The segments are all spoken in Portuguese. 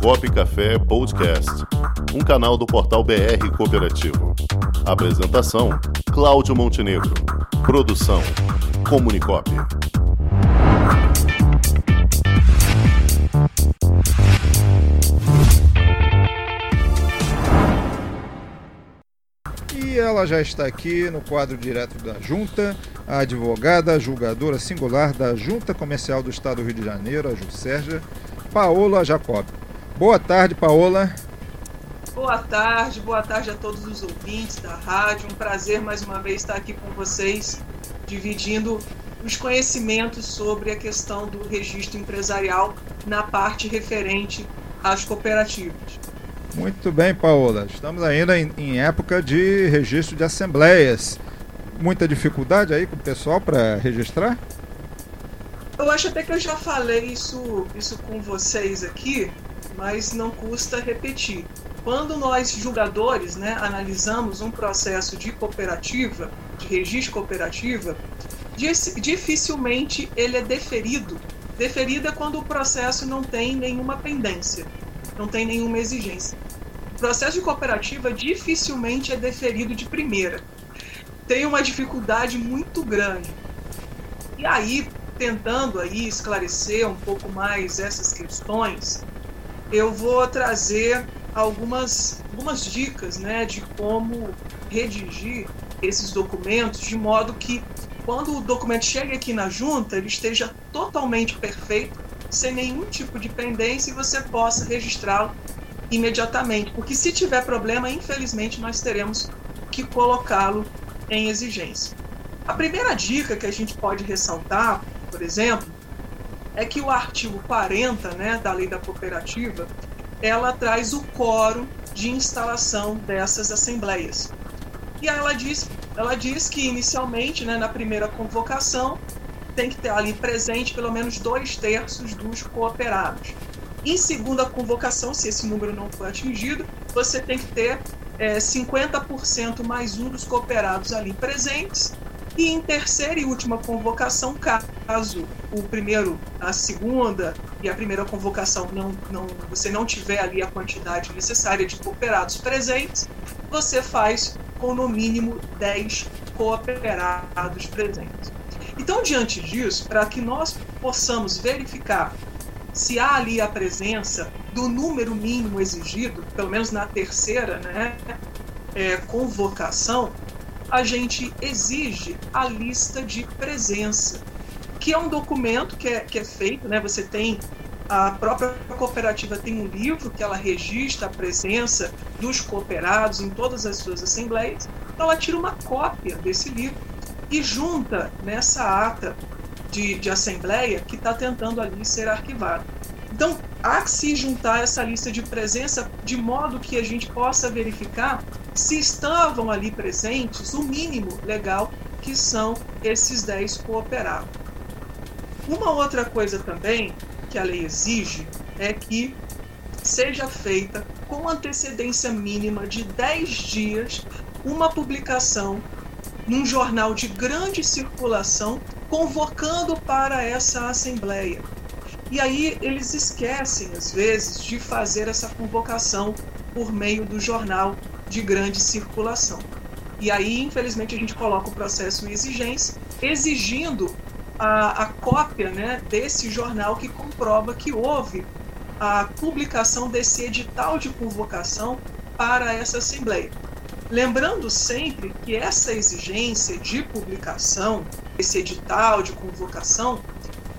Comunicop Café Podcast, um canal do portal BR Cooperativo. Apresentação: Cláudio Montenegro. Produção: Comunicop. E ela já está aqui no quadro direto da Junta, a advogada julgadora singular da Junta Comercial do Estado do Rio de Janeiro, a Juscerja, Paola Jacob. Boa tarde, Paola. Boa tarde, boa tarde a todos os ouvintes da rádio. Um prazer mais uma vez estar aqui com vocês, dividindo os conhecimentos sobre a questão do registro empresarial na parte referente às cooperativas. Muito bem, Paola. Estamos ainda em, em época de registro de assembleias. Muita dificuldade aí com o pessoal para registrar? Eu acho até que eu já falei isso, isso com vocês aqui, mas não custa repetir. Quando nós, julgadores, né, analisamos um processo de cooperativa, de registro cooperativa, dificilmente ele é deferido. Deferido é quando o processo não tem nenhuma pendência, não tem nenhuma exigência. O processo de cooperativa dificilmente é deferido de primeira. Tem uma dificuldade muito grande. E aí, tentando aí esclarecer um pouco mais essas questões, eu vou trazer algumas, algumas dicas né, de como redigir esses documentos de modo que quando o documento chegue aqui na junta, ele esteja totalmente perfeito, sem nenhum tipo de pendência e você possa registrá-lo imediatamente. Porque se tiver problema, infelizmente, nós teremos que colocá-lo em exigência. A primeira dica que a gente pode ressaltar por exemplo, é que o artigo 40 né, da lei da cooperativa ela traz o quórum de instalação dessas assembleias. E ela diz, ela diz que inicialmente, né, na primeira convocação, tem que ter ali presente pelo menos dois terços dos cooperados. Em segunda convocação, se esse número não for atingido, você tem que ter é, 50% mais um dos cooperados ali presentes e em terceira e última convocação, caso o primeiro, a segunda e a primeira convocação não, não, você não tiver ali a quantidade necessária de cooperados presentes, você faz com no mínimo 10 cooperados presentes. Então, diante disso, para que nós possamos verificar se há ali a presença do número mínimo exigido, pelo menos na terceira né, é, convocação, a gente exige a lista de presença, que é um documento que é, que é feito, né? Você tem a própria cooperativa tem um livro que ela registra a presença dos cooperados em todas as suas assembleias. Então ela tira uma cópia desse livro e junta nessa ata de, de assembleia que está tentando ali ser arquivada. Então há que se juntar essa lista de presença de modo que a gente possa verificar se estavam ali presentes o mínimo legal que são esses 10 cooperados. Uma outra coisa também que a lei exige é que seja feita com antecedência mínima de 10 dias uma publicação num jornal de grande circulação convocando para essa assembleia. E aí eles esquecem, às vezes, de fazer essa convocação por meio do jornal de grande circulação. E aí, infelizmente, a gente coloca o processo em exigência, exigindo a, a cópia né, desse jornal que comprova que houve a publicação desse edital de convocação para essa Assembleia. Lembrando sempre que essa exigência de publicação, esse edital de convocação,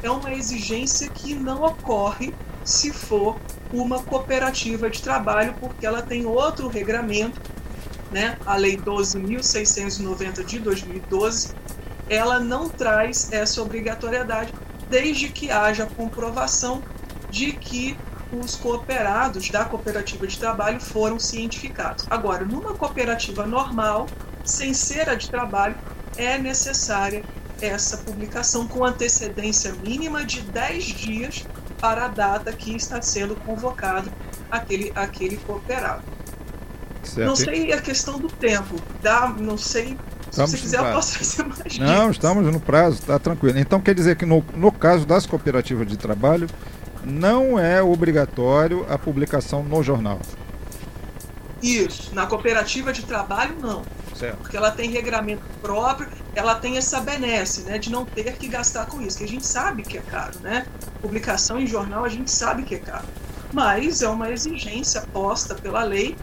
é uma exigência que não ocorre se for uma cooperativa de trabalho, porque ela tem outro regramento, né? a Lei 12.690 de 2012, ela não traz essa obrigatoriedade, desde que haja comprovação de que os cooperados da cooperativa de trabalho foram cientificados. Agora, numa cooperativa normal, sem ser a de trabalho, é necessária essa publicação com antecedência mínima de 10 dias para a data que está sendo convocado aquele, aquele cooperado. Certo. Não sei a questão do tempo, dá, não sei. Estamos se quiser, eu posso fazer mais Não, dicas. estamos no prazo, está tranquilo. Então quer dizer que no, no caso das cooperativas de trabalho, não é obrigatório a publicação no jornal. Isso. Na cooperativa de trabalho, não. Certo. Porque ela tem regramento próprio, ela tem essa benesse, né, de não ter que gastar com isso, que a gente sabe que é caro, né? Publicação em jornal a gente sabe que é caro. Mas é uma exigência posta pela lei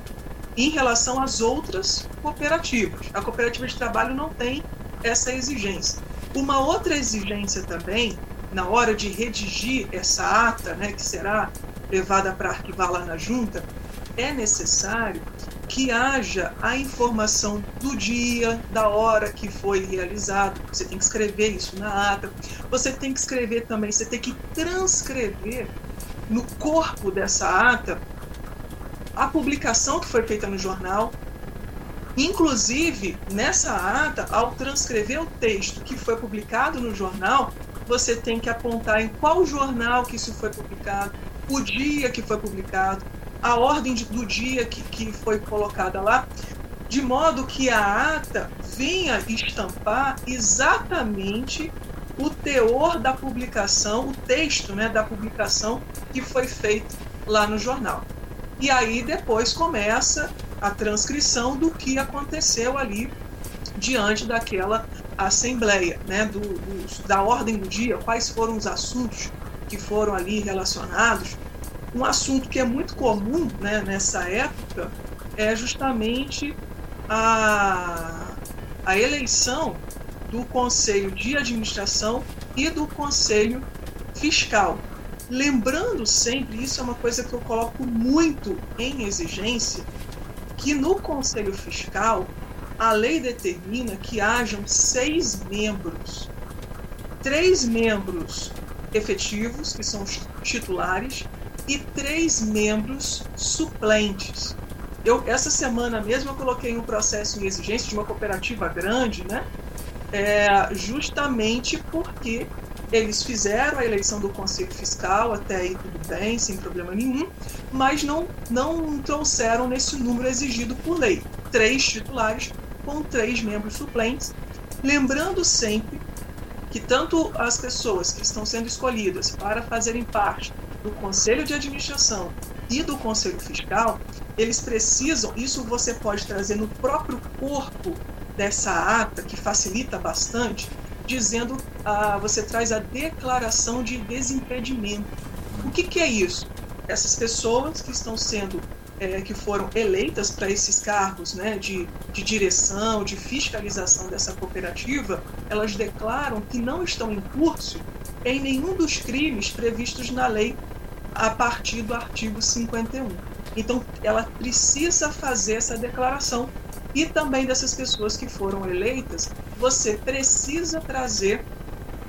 em relação às outras cooperativas. A cooperativa de trabalho não tem essa exigência. Uma outra exigência também, na hora de redigir essa ata, né, que será levada para arquivar lá na junta, é necessário que haja a informação do dia, da hora que foi realizado. Você tem que escrever isso na ata. Você tem que escrever também, você tem que transcrever no corpo dessa ata a publicação que foi feita no jornal. Inclusive, nessa ata, ao transcrever o texto que foi publicado no jornal, você tem que apontar em qual jornal que isso foi publicado, o dia que foi publicado, a ordem de, do dia que, que foi colocada lá, de modo que a ata venha estampar exatamente o teor da publicação, o texto né, da publicação que foi feito lá no jornal. E aí depois começa a transcrição do que aconteceu ali diante daquela assembleia, né, do, do, da ordem do dia, quais foram os assuntos que foram ali relacionados, um assunto que é muito comum né, nessa época é justamente a, a eleição do Conselho de Administração e do Conselho Fiscal. Lembrando sempre, isso é uma coisa que eu coloco muito em exigência, que no Conselho Fiscal a lei determina que hajam seis membros. Três membros efetivos, que são os titulares, e três membros suplentes. Eu, essa semana mesmo eu coloquei um processo em exigência de uma cooperativa grande, né? É, justamente porque eles fizeram a eleição do Conselho Fiscal, até aí tudo bem, sem problema nenhum, mas não, não trouxeram nesse número exigido por lei. Três titulares com três membros suplentes. Lembrando sempre que tanto as pessoas que estão sendo escolhidas para fazerem parte do Conselho de Administração e do Conselho Fiscal, eles precisam, isso você pode trazer no próprio corpo dessa ata, que facilita bastante, dizendo, ah, você traz a declaração de desimpedimento. O que, que é isso? Essas pessoas que estão sendo, é, que foram eleitas para esses cargos né, de, de direção, de fiscalização dessa cooperativa, elas declaram que não estão em curso em nenhum dos crimes previstos na lei a partir do artigo 51. Então, ela precisa fazer essa declaração. E também dessas pessoas que foram eleitas, você precisa trazer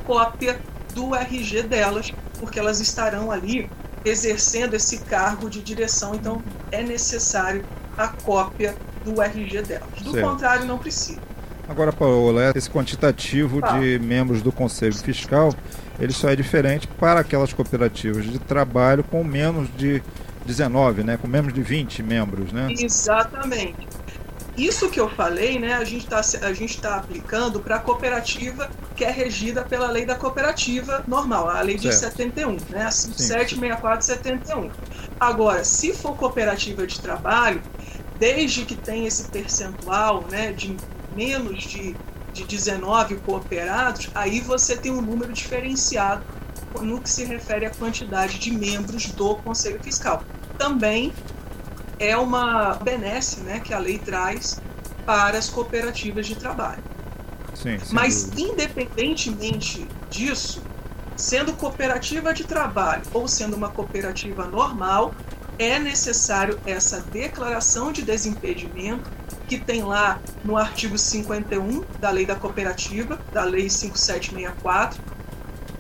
cópia do RG delas, porque elas estarão ali exercendo esse cargo de direção, então é necessário a cópia do RG delas. Do certo. contrário, não precisa. Agora, Paola, esse quantitativo ah. de membros do Conselho Fiscal, ele só é diferente para aquelas cooperativas de trabalho com menos de 19, né, com menos de 20 membros, né? Exatamente. Isso que eu falei, né, a gente está tá aplicando para a cooperativa que é regida pela lei da cooperativa normal, a lei de certo. 71, né, a 576471. Agora, se for cooperativa de trabalho, desde que tem esse percentual, né, de menos de, de 19 cooperados, aí você tem um número diferenciado no que se refere à quantidade de membros do Conselho Fiscal. Também é uma benesse né, que a lei traz para as cooperativas de trabalho. Sim, Mas, dúvida. independentemente disso, sendo cooperativa de trabalho ou sendo uma cooperativa normal, é necessário essa declaração de desimpedimento que tem lá no artigo 51 da Lei da Cooperativa, da Lei 5764,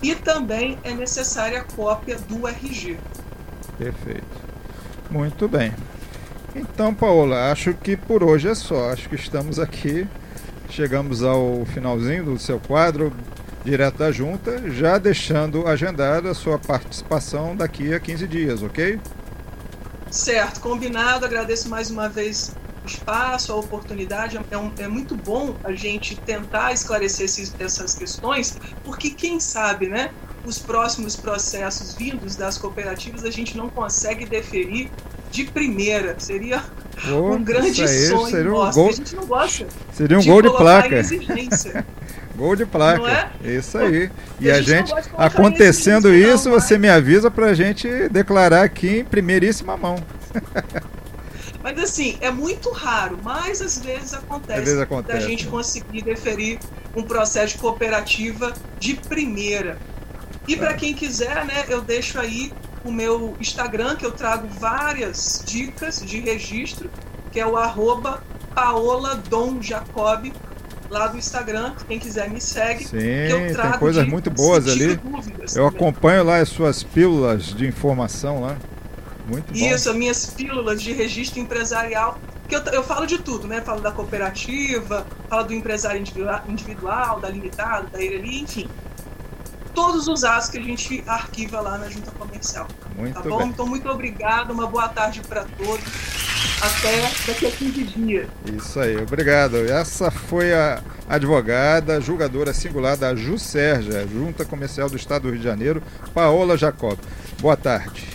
e também é necessária a cópia do RG. Perfeito. Muito bem. Então, Paola, acho que por hoje é só. Acho que estamos aqui, chegamos ao finalzinho do seu quadro direto da junta, já deixando agendada a sua participação daqui a 15 dias, ok? Certo, combinado. Agradeço mais uma vez espaço, a oportunidade. É, um, é muito bom a gente tentar esclarecer esses, essas questões, porque quem sabe, né? os próximos processos vindos das cooperativas a gente não consegue deferir de primeira. Seria oh, um grande aí, sonho seria um nosso. Gol, a gente não gosta. Seria um de gol de placa. gol de placa. É? Isso aí. E, e a, gente, gente acontecendo isso, não, você me avisa para a gente declarar aqui em primeiríssima mão. Mas assim, é muito raro, mas às vezes acontece, às vezes acontece. da gente conseguir deferir um processo de cooperativa de primeira. E para quem quiser, né, eu deixo aí o meu Instagram, que eu trago várias dicas de registro, que é o arroba Paola Dom Jacob, lá do Instagram. Quem quiser me segue. Sim, tem coisas muito boas ali. Eu acompanho lá as suas pílulas de informação lá. Muito bom. Isso, as minhas pílulas de registro empresarial. Que eu, eu falo de tudo, né? Falo da cooperativa, falo do empresário individual, da limitada, da ele enfim todos os atos que a gente arquiva lá na junta comercial. Muito tá bom? Bem. Então, muito obrigado, uma boa tarde para todos. Até daqui a 15 dias. Isso aí, obrigado. Essa foi a advogada, julgadora singular da JUSERJA, Junta Comercial do Estado do Rio de Janeiro, Paola Jacob. Boa tarde.